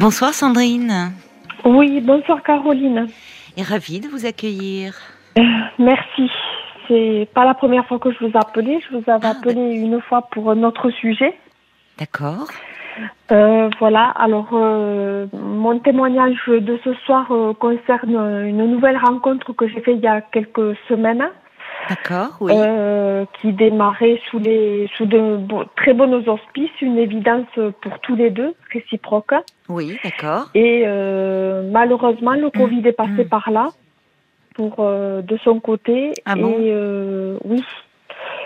Bonsoir Sandrine. Oui, bonsoir Caroline. Et ravie de vous accueillir. Euh, merci. C'est pas la première fois que je vous appelais. Je vous avais Ah, appelé une fois pour un autre sujet. D'accord. Euh, voilà. Alors, euh, mon témoignage de ce soir concerne une nouvelle rencontre que j'ai faite il y a quelques semaines, D'accord, oui. euh, qui démarrait sous les sous de très bons auspices, une évidence pour tous les deux, réciproque. Oui, d'accord. Et euh, malheureusement, le Covid est passé mm. par là, pour euh, de son côté. Ah bon et oui.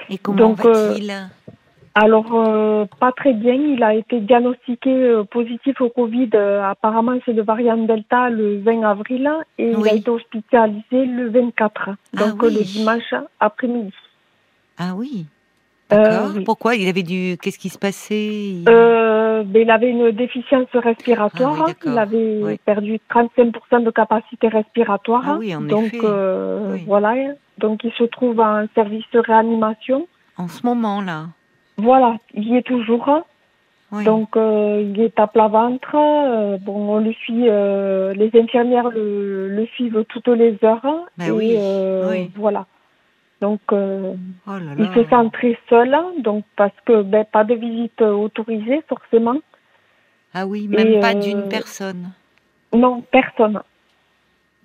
Et comment Donc, va-t-il? Alors euh, pas très bien. Il a été diagnostiqué euh, positif au Covid. euh, apparemment, c'est le variant Delta le 20 avril et il a été hospitalisé le 24. Donc oui. le dimanche après-midi. Ah oui. D'accord. oui. Pourquoi? Il avait dû. Qu'est-ce qui se passait? Il- ben, il avait une déficience respiratoire. Ah il avait perdu 35% de capacité respiratoire. Ah oui, en Donc effet. voilà. Donc il se trouve en service de réanimation. En ce moment là. Voilà, il y est toujours. Oui. Donc euh, il est à plat ventre. Euh, bon, on le suit. euh, les infirmières le, le suivent toutes les heures. Et oui, oui. voilà. Donc oh là il se sent très seul. Donc parce que ben pas de visite autorisée forcément. Ah oui, même Et, pas d'une personne. Non, personne.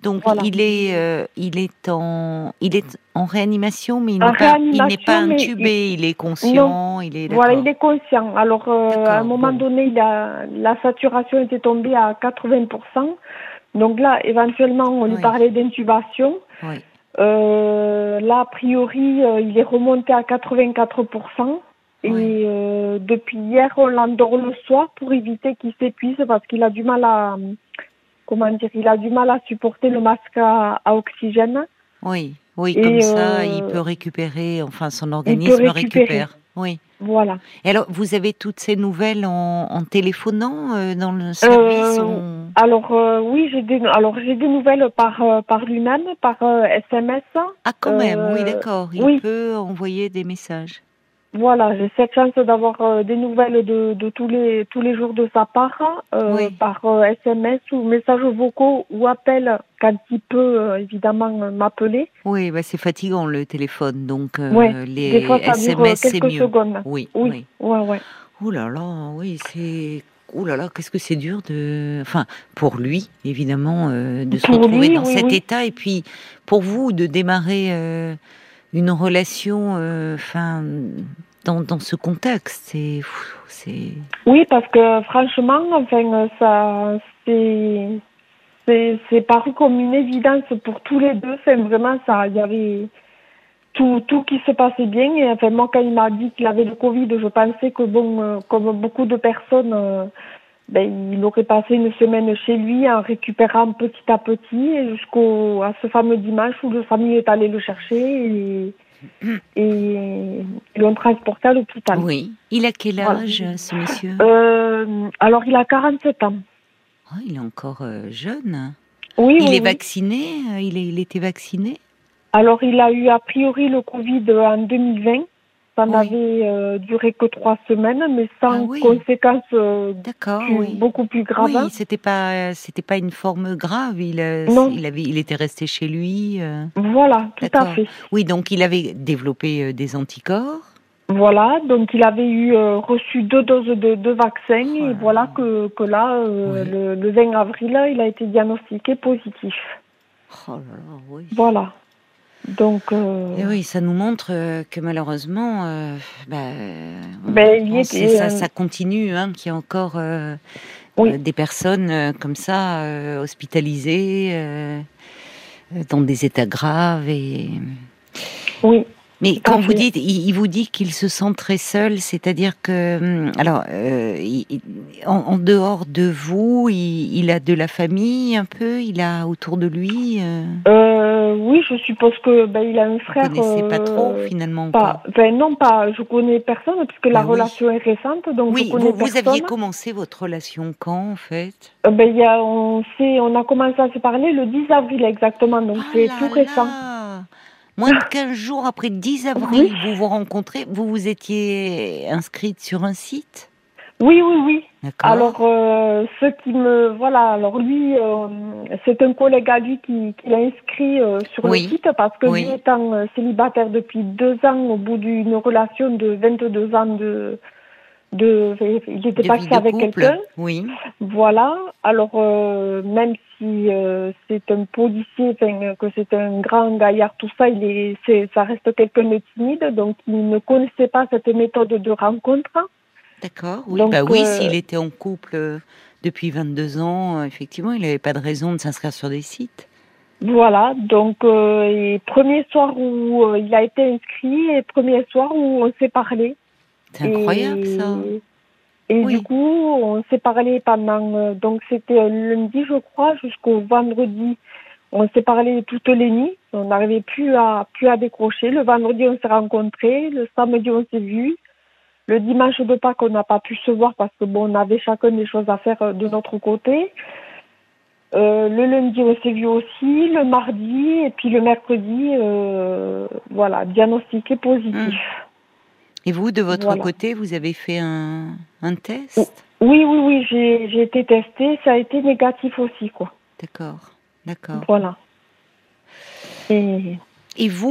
Donc voilà. il est, euh, il est en, il est en réanimation, mais il n'est pas, intubé. Il... est conscient. Il est. Voilà, il est conscient. Alors, euh, à un moment bon. donné, il a, la saturation était tombée à 80%. Donc là, éventuellement, on lui parlait d'intubation. Oui. Euh, là, a priori, euh, il est remonté à 84%. Et Oui. euh, depuis hier, on l'endort le soir pour éviter qu'il s'épuise parce qu'il a du mal à, comment dire, il a du mal à supporter le masque à, à oxygène. Oui, oui, Et, comme ça, euh, il peut récupérer, enfin, son organisme récupère. Oui. Voilà. Et alors, vous avez toutes ces nouvelles en, en téléphonant euh, dans le service Euh, on- Alors euh, oui, j'ai des alors j'ai des nouvelles par par lui-même, par SMS. Ah, quand même, oui, d'accord. Il oui. peut envoyer des messages. Voilà, j'ai cette chance d'avoir euh, des nouvelles de, de tous les tous les jours de sa part, euh, Oui. par euh, SMS ou messages vocaux ou appels quand il peut euh, évidemment euh, m'appeler. Oui, bah, c'est fatigant le téléphone, donc euh, Ouais, les Des fois ça dure euh, SMS, c'est mieux. secondes. Oui, Oui, oui. ouais, ouais. Oh là là, oui, c'est. Oh là là, qu'est-ce que c'est dur de. Enfin, pour lui, évidemment, euh, de se retrouver lui, dans oui, cet état, et puis pour vous, de démarrer euh, une relation, euh, enfin, dans, dans ce contexte, c'est. c'est. Oui, parce que franchement, enfin, ça, c'est, c'est, c'est paru comme une évidence pour tous les deux. Enfin, vraiment, ça, il y avait tout, tout qui se passait bien. Et enfin, moi, quand il m'a dit qu'il avait le Covid, je pensais que bon, euh, comme beaucoup de personnes, euh, ben, il aurait passé une semaine chez lui en récupérant petit à petit et jusqu'au à ce fameux dimanche où le famille est allé le chercher et, et l'ont transporté à l'hôpital. Oui. Il a quel Voilà. âge, ce monsieur? Euh, alors, il a 47 ans. Oh, Il est encore euh, jeune. Oui, Il oui, est vacciné euh, il, est, il était vacciné? Alors, il a eu a priori le Covid en 2020. Ça Oui. n'avait euh, duré que trois semaines, mais sans Ah oui. conséquences euh, D'accord, plus- oui. beaucoup plus graves. Oui, c'était pas, c'était pas une forme grave. Il, euh, Non. il avait, il était resté chez lui. euh. Voilà, tout à fait. Oui, donc il avait développé des anticorps. Voilà, donc il avait eu reçu deux doses de, de vaccin et là voilà que, que là, le, le 20 avril, il a été diagnostiqué positif. Oh là là, oui. Voilà. Donc, euh, Et oui, ça nous montre euh, que malheureusement, euh, bah, Ben, on sait, ça, ça continue, hein, qu'il y a encore euh, Oui. des personnes comme ça hospitalisées dans des états graves et. oui. Mais quand vous dites, il, il vous dit qu'il se sent très seul, c'est-à-dire que, hum, alors, il- en, en dehors de vous, il, il a de la famille un peu, il a autour de lui. Euh, Euh, oui, je suppose que ben, il a un vous frère. connaissez pas euh, trop finalement. ou Pas, ben non, pas. Je connais personne puisque la Ben oui. relation est récente, donc Oui, je connais vous, vous aviez commencé votre relation quand en fait? Euh, ben, y a, on sait, on a commencé à se parler le 10 avril exactement, donc Ah c'est tout récent. là Moins de 15 jours après 10 avril, vous vous rencontrez, vous vous étiez inscrite sur un site? Oui, oui, oui. Alors, euh, ce qui me. Voilà, alors lui, euh, c'est un collègue à lui qui, qui l'a inscrit euh, sur le site parce que lui étant célibataire depuis deux ans, au bout d'une relation de 22 ans de. de il était passé avec quelqu'un. Oui. Voilà. Alors, même si c'est un policier, que c'est un grand gaillard, tout ça, il est, ça reste quelqu'un de timide, donc il ne connaissait pas cette méthode de rencontre. D'accord, oui. bah oui, euh, s'il était en couple euh, depuis 22 ans, euh, effectivement, il n'avait pas de raison de s'inscrire sur des sites. Voilà, donc premier soir où il a été inscrit et premier soir où on s'est parlé. C'est incroyable ça. Et du coup, on s'est parlé pendant, donc c'était lundi je crois, jusqu'au vendredi. On s'est parlé toutes les nuits, on n'arrivait plus à, plus à décrocher. Le vendredi, on s'est rencontrés, le samedi, on s'est vus. Le dimanche de Pâques, on n'a pas pu se voir parce que bon, on avait chacun des choses à faire euh, de notre côté. Euh, le lundi, on s'est vu aussi, le mardi et puis le mercredi, euh, voilà, diagnostiqué positif. Hmm. Et vous, de votre côté, vous avez fait un, un test? Oui, oui, oui, j'ai été testée, ça a été négatif aussi, quoi. D'accord, d'accord. Voilà. Et et vous,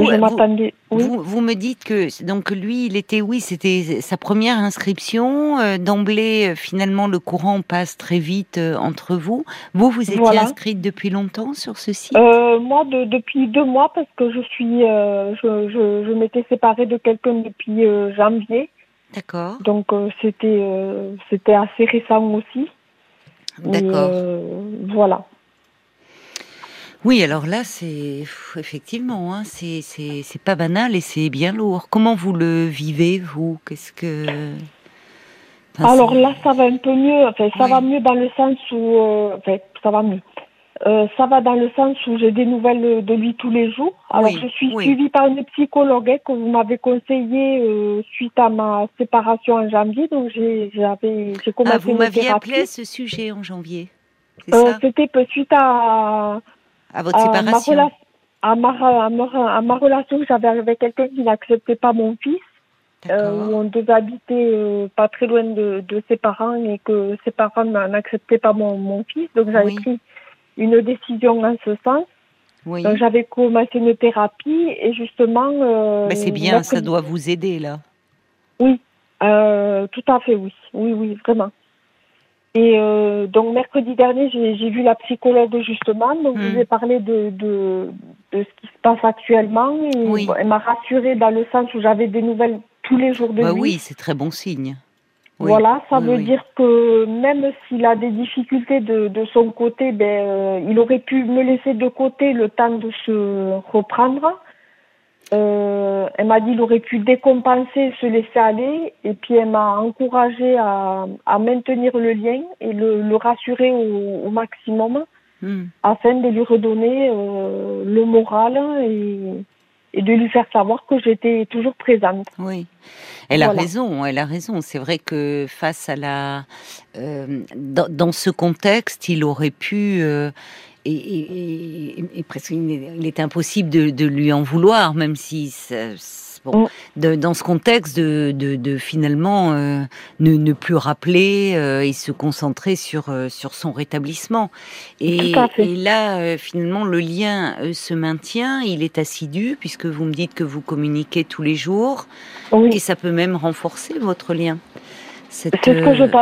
vous, vous, me dites que donc lui, il était oui, c'était sa première inscription. Euh, d'emblée, euh, finalement, le courant passe très vite euh, entre vous. Vous, vous étiez inscrite depuis longtemps sur ce site? Moi, depuis deux mois, parce que je suis, je, je, je m'étais séparée de quelqu'un depuis janvier. D'accord. Donc c'était, c'était assez récent aussi. D'accord. voilà. Oui, alors là, c'est effectivement, hein, c'est pas banal et c'est bien lourd. Comment vous le vivez, vous? Qu'est-ce que Alors là, ça va un peu mieux. Enfin, ça va mieux dans le sens où, euh, enfin, ça va mieux. Euh, ça va dans le sens où j'ai des nouvelles de lui tous les jours. Alors, je suis suivie par une psychologue hein, que vous m'avez conseillé euh, suite à ma séparation en janvier. Donc, j'ai commencé ah, vous m'aviez appelé à ce sujet en janvier. C'était suite à à votre séparation à ma, à, ma, à ma, relation j'avais avec quelqu'un qui n'acceptait pas mon fils. Euh, on devait habiter euh, pas très loin de, de, ses parents et que ses parents n'acceptaient pas mon, mon, fils. Donc j'avais pris une décision en ce sens. Oui. Donc j'avais commencé une thérapie et justement. Euh, c'est bien, ça doit vous aider là. Oui, euh, tout à fait, oui. Oui, oui, vraiment. Et euh, donc mercredi dernier, j'ai vu la psychologue justement, donc je vous ai parlé de, de, de, ce qui se passe actuellement. Et Elle m'a rassurée dans le sens où j'avais des nouvelles tous les jours de bah lui. Oui, c'est très bon signe. Voilà, ça veut dire que même s'il a des difficultés de, de son côté, ben, euh, il aurait pu me laisser de côté le temps de se reprendre. Euh, elle m'a dit qu'il aurait pu décompenser, se laisser aller, et puis elle m'a encouragé à, à, maintenir le lien et le, le rassurer au, au maximum, hmm. afin de lui redonner euh, le moral et, et, de lui faire savoir que j'étais toujours présente. Oui, elle a raison, elle a raison. C'est vrai que face à la, euh, dans, dans, ce contexte, il aurait pu euh, et, presque il était impossible de, lui en vouloir, même si bon, mm. dans ce contexte de, finalement euh, ne, plus rappeler euh, et se concentrer sur euh, sur son rétablissement. Et, là, finalement, le lien se maintient, il est assidu puisque vous me dites que vous communiquez tous les jours, et ça peut même renforcer votre lien cette,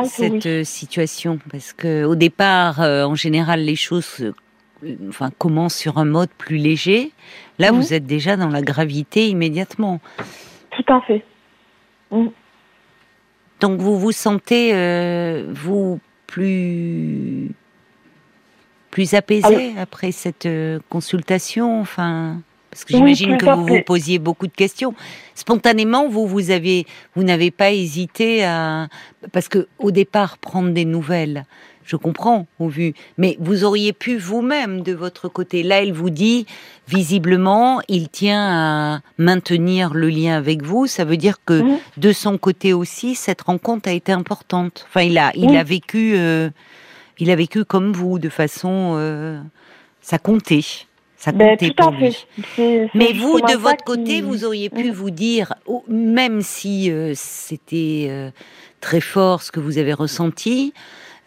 cette situation. Parce que au départ en général les choses enfin, commence sur un mode plus léger, là, vous êtes déjà dans la gravité immédiatement. Tout à fait. Donc, vous vous sentez, euh, vous, plus, plus apaisé après cette euh, consultation? Enfin. Parce que j'imagine que vous vous posiez beaucoup de questions. Spontanément, vous vous avez, vous n'avez pas hésité à, parce que au départ, prendre des nouvelles, je comprends au vu, mais vous auriez pu vous-même de votre côté. Là, elle vous dit, visiblement, il tient à maintenir le lien avec vous. Ça veut dire que de son côté aussi, cette rencontre a été importante. Enfin, il a, il a vécu, euh, il a vécu comme vous, de façon, euh, ça comptait, Ça ben, comptait pour lui. Mais vous, de votre côté, vous auriez pu vous dire, même si euh, c'était euh, très fort ce que vous avez ressenti,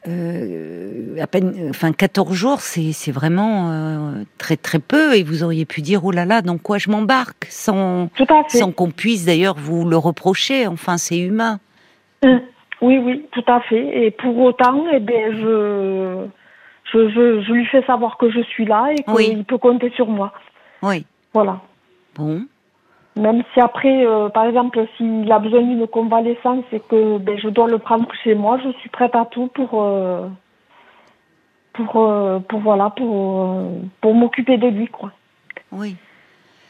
euh, à peine, enfin 14 jours, c'est vraiment très très peu, et vous auriez pu dire oh là là, dans quoi je m'embarque, sans sans qu'on puisse d'ailleurs vous le reprocher. Enfin, c'est humain. Hum. Oui, oui, tout à fait. Et pour autant, eh bien, je je, je, je, lui fais savoir que je suis là et qu'il peut compter sur moi. Oui. Voilà. Bon. Même si après, euh, par exemple, s'il a besoin d'une convalescence et que ben, je dois le prendre chez moi, je suis prête à tout pour, euh, pour, euh, pour, voilà, pour, pour m'occuper de lui, quoi. Oui.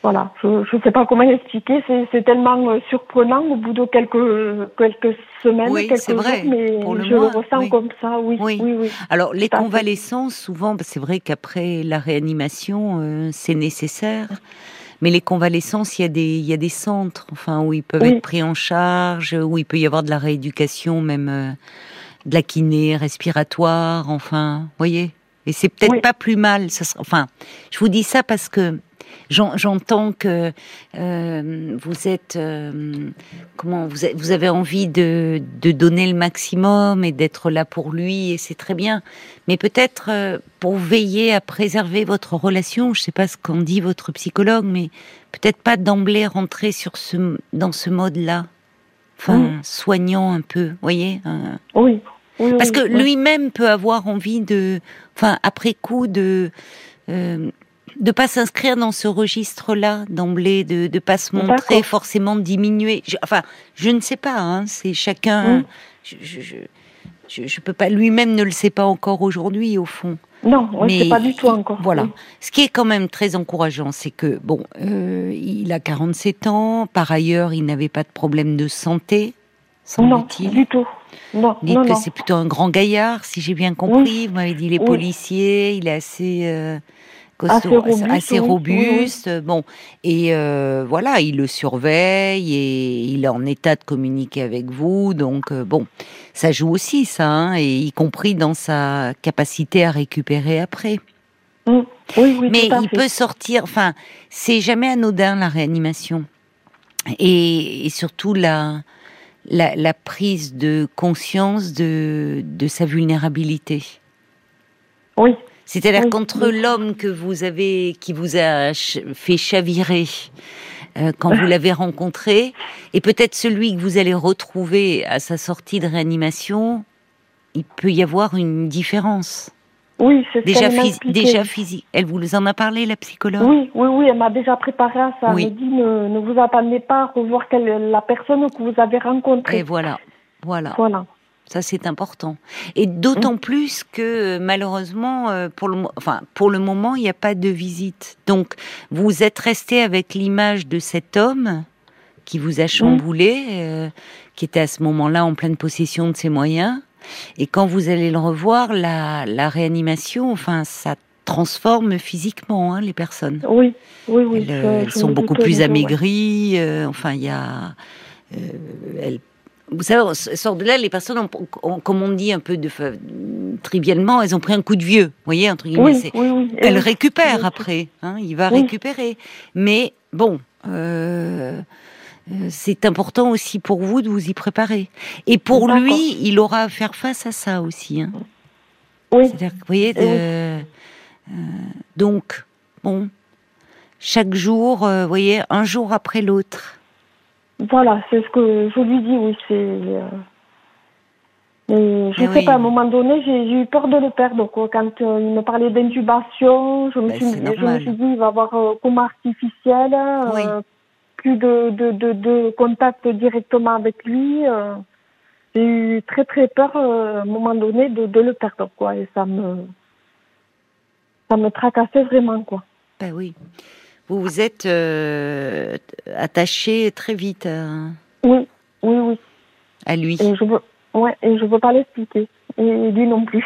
Voilà, je ne sais pas comment expliquer, c'est tellement surprenant au bout de quelques, quelques semaines, quelques vrai. jours, mais je le ressens comme ça, oui. oui. oui, Alors, les convalescences, souvent, c'est vrai qu'après la réanimation, euh, c'est nécessaire. Mais les convalescences, il y, a des, il y a des centres enfin, où ils peuvent être pris en charge, où il peut y avoir de la rééducation, même euh, de la kiné respiratoire, enfin, voyez Et c'est peut-être pas plus mal. Ça enfin, je vous dis ça parce que J'entends que euh, vous êtes euh, comment vous, vous, avez envie de, de, donner le maximum et d'être là pour lui et c'est très bien. Mais peut-être euh, pour veiller à préserver votre relation, je ne sais pas ce qu'en dit votre psychologue, mais peut-être pas d'emblée rentrer sur ce dans ce mode-là, enfin soignant un peu, voyez. oui. Parce que lui-même peut avoir envie de, enfin après coup de de pas s'inscrire dans ce registre-là d'emblée, de ne pas se montrer forcément diminué. enfin, je ne sais pas. Hein, c'est chacun. Mmh. Je, je, peux pas. Lui-même ne le sait pas encore aujourd'hui, au fond. Non, on ne pas du tout encore. Voilà. Ce qui est quand même très encourageant, c'est que bon, euh, il a 47 ans. Par ailleurs, il n'avait pas de problème de santé. Non, du tout. Non, Dites que c'est plutôt un grand gaillard, si j'ai bien compris. Vous m'avez dit les policiers, il est assez. Euh, assez robuste, bon, et euh, voilà, il le surveille et il est en état de communiquer avec vous, donc euh, bon, ça joue aussi ça, hein, et y compris dans sa capacité à récupérer après. Mmh. Mais il peut sortir, enfin, c'est jamais anodin la réanimation, et, surtout la, la, la prise de conscience de, de sa vulnérabilité. Oui. C'est-à-dire qu'entre l'homme que vous avez, qui vous a fait chavirer euh, quand vous l'avez rencontré, et peut-être celui que vous allez retrouver à sa sortie de réanimation, il peut y avoir une différence. Oui, c'est déjà, déjà physique. Elle vous en a parlé, la psychologue? Oui, oui, oui, elle m'a déjà préparé à ça. Elle m'a dit ne, ne, vous attendez pas à revoir la personne que vous avez rencontrée. Et voilà, voilà. Voilà. Ça, c'est important. Et d'autant mmh. plus que malheureusement, euh, pour le, enfin, pour le moment, il n'y a pas de visite. Donc, vous êtes resté avec l'image de cet homme qui vous a mmh. chamboulé, euh, qui était à ce moment-là en pleine possession de ses moyens. Et quand vous allez le revoir, la, la réanimation, enfin, ça transforme physiquement hein, les personnes. Oui, oui, oui. Elles, sont beaucoup plus amaigries. Euh, enfin, il y a, elles vous savez, sort de là, les personnes, ont, comme on dit un peu de, trivialement, elles ont pris un coup de vieux. Vous voyez, entre guillemets. Oui, oui, oui. Elles récupèrent après. Hein, il va récupérer. Mais bon, euh, euh, c'est important aussi pour vous de vous y préparer. Et pour lui, il aura à faire face à ça aussi. Hein. Oui. C'est-à-dire, vous voyez, euh, donc, bon, chaque jour, vous voyez, un jour après l'autre. Voilà, c'est ce que je lui dis, oui, c'est. Euh, mais je ne sais pas, à un moment donné, j'ai eu peur de le perdre. Quoi. Quand euh, il me parlait d'intubation, je, me ben, suis, je me suis dit, il va avoir euh, coma artificiel, plus de, de, de, de, contact directement avec lui. j'ai eu très très peur à un moment donné de, de le perdre, quoi. Et ça me, ça me tracassait vraiment, quoi. Ben oui vous vous êtes euh, attaché très vite à... Oui, oui, oui. À lui. Et je veux, ouais, et je veux pas l'expliquer. Et lui non plus.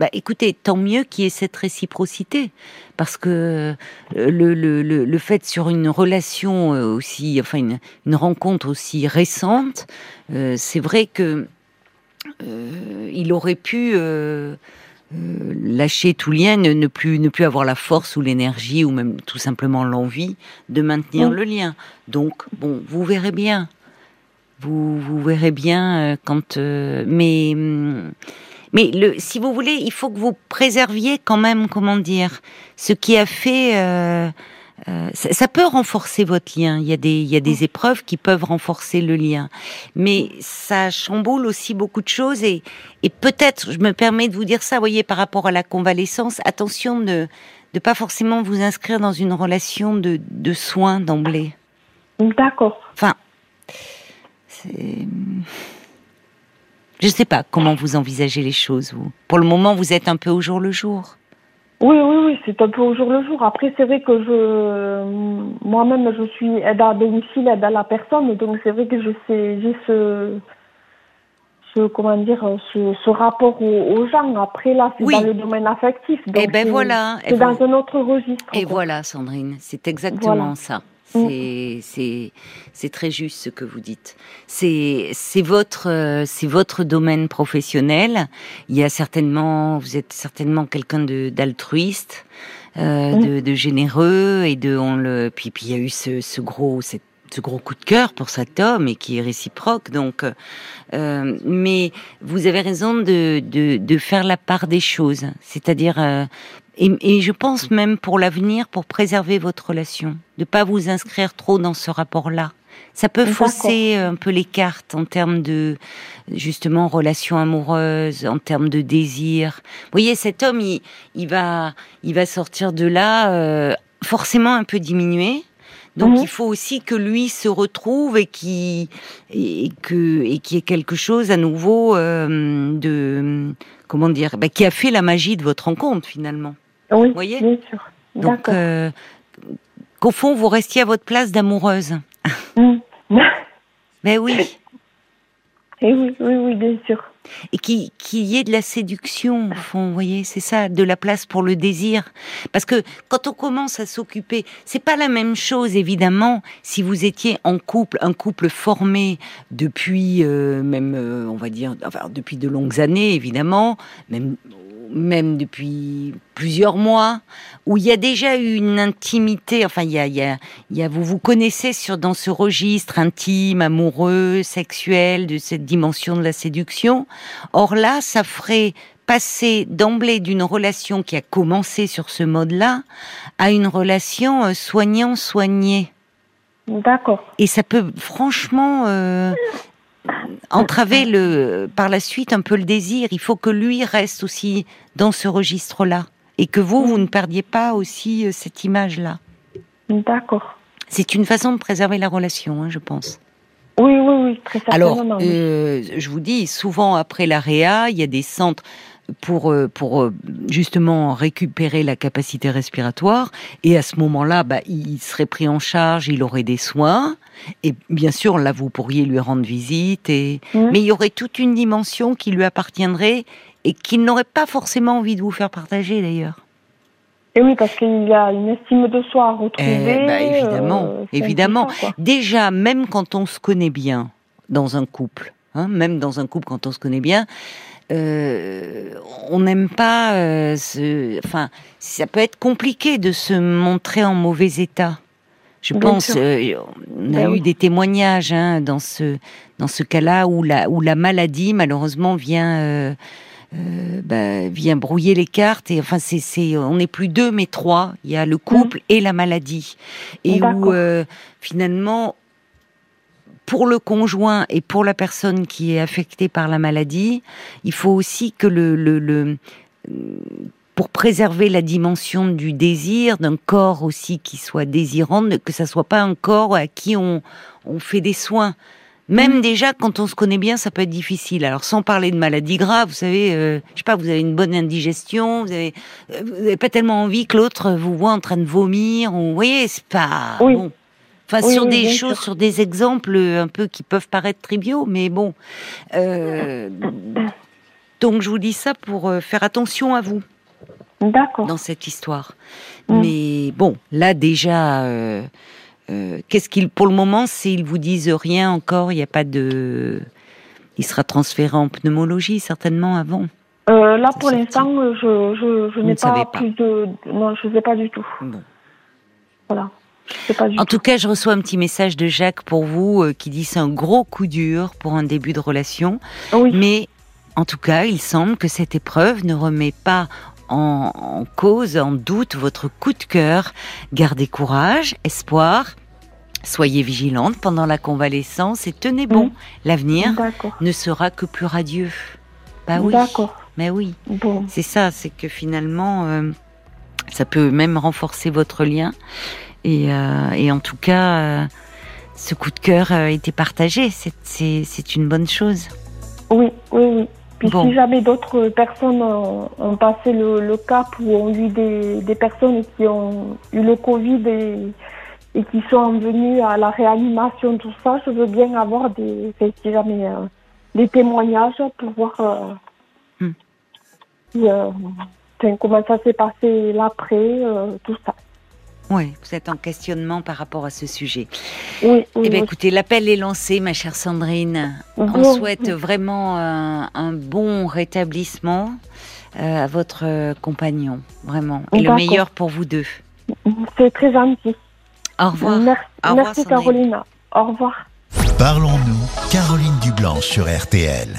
Bah, écoutez, tant mieux qu'il y ait cette réciprocité, parce que euh, le, le, le, le fait sur une relation euh, aussi, enfin une, une rencontre aussi récente, c'est vrai que il aurait pu lâcher tout lien, ne, plus ne plus avoir la force ou l'énergie ou même tout simplement l'envie de maintenir le lien. Donc bon, vous verrez bien. Vous, vous verrez bien quand mais hum, mais le, si vous voulez, il faut que vous préserviez quand même, comment dire, ce qui a fait. Euh, ça, peut renforcer votre lien. Il y a des, il y a des épreuves qui peuvent renforcer le lien, mais ça chamboule aussi beaucoup de choses. Et, et peut-être, je me permets de vous dire ça, voyez, par rapport à la convalescence, attention de ne pas forcément vous inscrire dans une relation de, de soins d'emblée. D'accord. Enfin, je ne sais pas comment vous envisagez les choses, vous. Pour le moment, vous êtes un peu au jour le jour. Oui, oui, oui, c'est un peu au jour le jour. Après, c'est vrai que je, moi-même, je suis aide à domicile, aide à la personne, donc c'est vrai que je sais, j'ai ce, ce, comment dire, ce, rapport aux, gens. Après, là, c'est dans le domaine affectif. Donc et eh ben voilà. C'est dans un autre registre. Et voilà, Sandrine, c'est exactement ça. Mm. C'est c'est très juste ce que vous dites. C'est c'est votre euh, c'est votre domaine professionnel. Il y a certainement vous êtes certainement quelqu'un de d'altruiste, euh, mm. de, de, généreux et de on le puis puis il y a eu ce, ce gros cette ce gros coup de cœur pour cet homme et qui est réciproque. Donc, euh, mais vous avez raison de, de, de, faire la part des choses, c'est-à-dire euh, et, je pense même pour l'avenir, pour préserver votre relation, de pas vous inscrire trop dans ce rapport-là. Ça peut fausser un peu les cartes en termes de justement relation amoureuse, en termes de désir. Vous voyez, cet homme, il, il va, il va sortir de là euh, forcément un peu diminué. Donc mhm. il faut aussi que lui se retrouve et qui et que et qui ait quelque chose à nouveau euh, de comment dire, bah, qui a fait la magie de votre rencontre finalement. Oui, vous voyez bien sûr. Donc, euh, qu'au fond, vous restiez à votre place d'amoureuse. Mm. Mais oui. Et oui, oui, oui, bien sûr. Et qu'il y ait de la séduction, au fond, vous voyez, c'est ça, de la place pour le désir. Parce que quand on commence à s'occuper, c'est pas la même chose, évidemment, si vous étiez en couple, un couple formé depuis, euh, même, euh, on va dire, enfin, depuis de longues années, évidemment, même même depuis plusieurs mois, où il y a déjà eu une intimité, enfin, il y a, il y a, vous vous connaissez sur, dans ce registre intime, amoureux, sexuel, de cette dimension de la séduction. Or là, ça ferait passer d'emblée d'une relation qui a commencé sur ce mode-là à une relation euh, soignant-soigné. D'accord. Et ça peut franchement euh, entraver le, par la suite un peu le désir. Il faut que lui reste aussi dans ce registre-là et que vous, vous ne perdiez pas aussi euh, cette image-là. D'accord. C'est une façon de préserver la relation, hein, je pense. Oui, oui, oui, très certainement. Alors, euh, je vous dis, souvent après la réa, il y a des centres pour euh, pour justement récupérer la capacité respiratoire et à ce moment-là, bah, il serait pris en charge, il aurait des soins et bien sûr, là, vous pourriez lui rendre visite, et... Mmh. mais il y aurait toute une dimension qui lui appartiendrait et qu'il n'aurait pas forcément envie de vous faire partager d'ailleurs. Et oui, parce qu'il y a une estime de soi à retrouver. Eh évidemment, euh, évidemment. Déjà, même quand on se connaît bien dans un couple, hein, même dans un couple quand on se connaît bien, euh, on n'aime pas. Euh, enfin, ça peut être compliqué de se montrer en mauvais état. Je pense, euh, on a ben eu des témoignages hein, dans ce dans ce cas-là où la où la maladie malheureusement vient bah, vient brouiller les cartes et enfin c'est c'est on n'est plus deux mais trois. Il y a le couple mm. et la maladie et où finalement pour le conjoint et pour la personne qui est affectée par la maladie, il faut aussi que le, le, le pour préserver la dimension du désir, d'un corps aussi qui soit désirant, que ça soit pas un corps à qui on, on fait des soins. Même mm. déjà, quand on se connaît bien, ça peut être difficile. Alors, sans parler de maladies graves, vous savez, euh, je sais pas, vous avez une bonne indigestion, vous avez, euh, vous avez pas tellement envie que l'autre vous voit en train de vomir, ou, vous voyez, c'est pas bon. Enfin, sur des choses, sur des exemples un peu qui peuvent paraître triviaux, mais bon. Euh, donc, je vous dis ça pour euh, faire attention à vous dans cette histoire. Mm. Mais bon, là déjà, euh, euh, qu'est-ce qu'il, pour le moment, s'ils vous disent rien encore, il n'y a pas de, il sera transféré en pneumologie certainement avant. euh, Là, pour l'instant, je, je, je n'ai pas, plus de. Non, je ne sais pas du tout. Voilà. Pas du en tout. cas, je reçois un petit message de Jacques pour vous euh, qui dit c'est un gros coup dur pour un début de relation. Oui. Mais en tout cas, il semble que cette épreuve ne remet pas en, cause, en doute votre coup de cœur. Gardez courage, espoir. Soyez vigilante pendant la convalescence et tenez bon. L'avenir ne sera que plus radieux. Bah oui. D'accord. Mais oui. Bon. C'est ça, c'est que finalement, euh, ça peut même renforcer votre lien. Et, euh, en tout cas, euh, ce coup de cœur a été partagé. C'est une bonne chose. Oui, oui, oui. Puis si jamais d'autres personnes ont, passé le, cap ou ont eu des, personnes qui ont eu le Covid et, qui sont venues à la réanimation, tout ça, je veux bien avoir des, si jamais, euh, des témoignages pour voir euh, hmm. euh, comment ça s'est passé l'après, tout ça. Oui, vous êtes en questionnement par rapport à ce sujet. Oui, eh bien, écoutez, l'appel est lancé, ma chère Sandrine. On souhaite vraiment un, bon rétablissement euh, à votre compagnon, vraiment. Et le meilleur pour vous deux. C'est très gentil. Au revoir. Merci, Carolina. Au revoir. Parlons-nous, Caroline Dublanche sur RTL.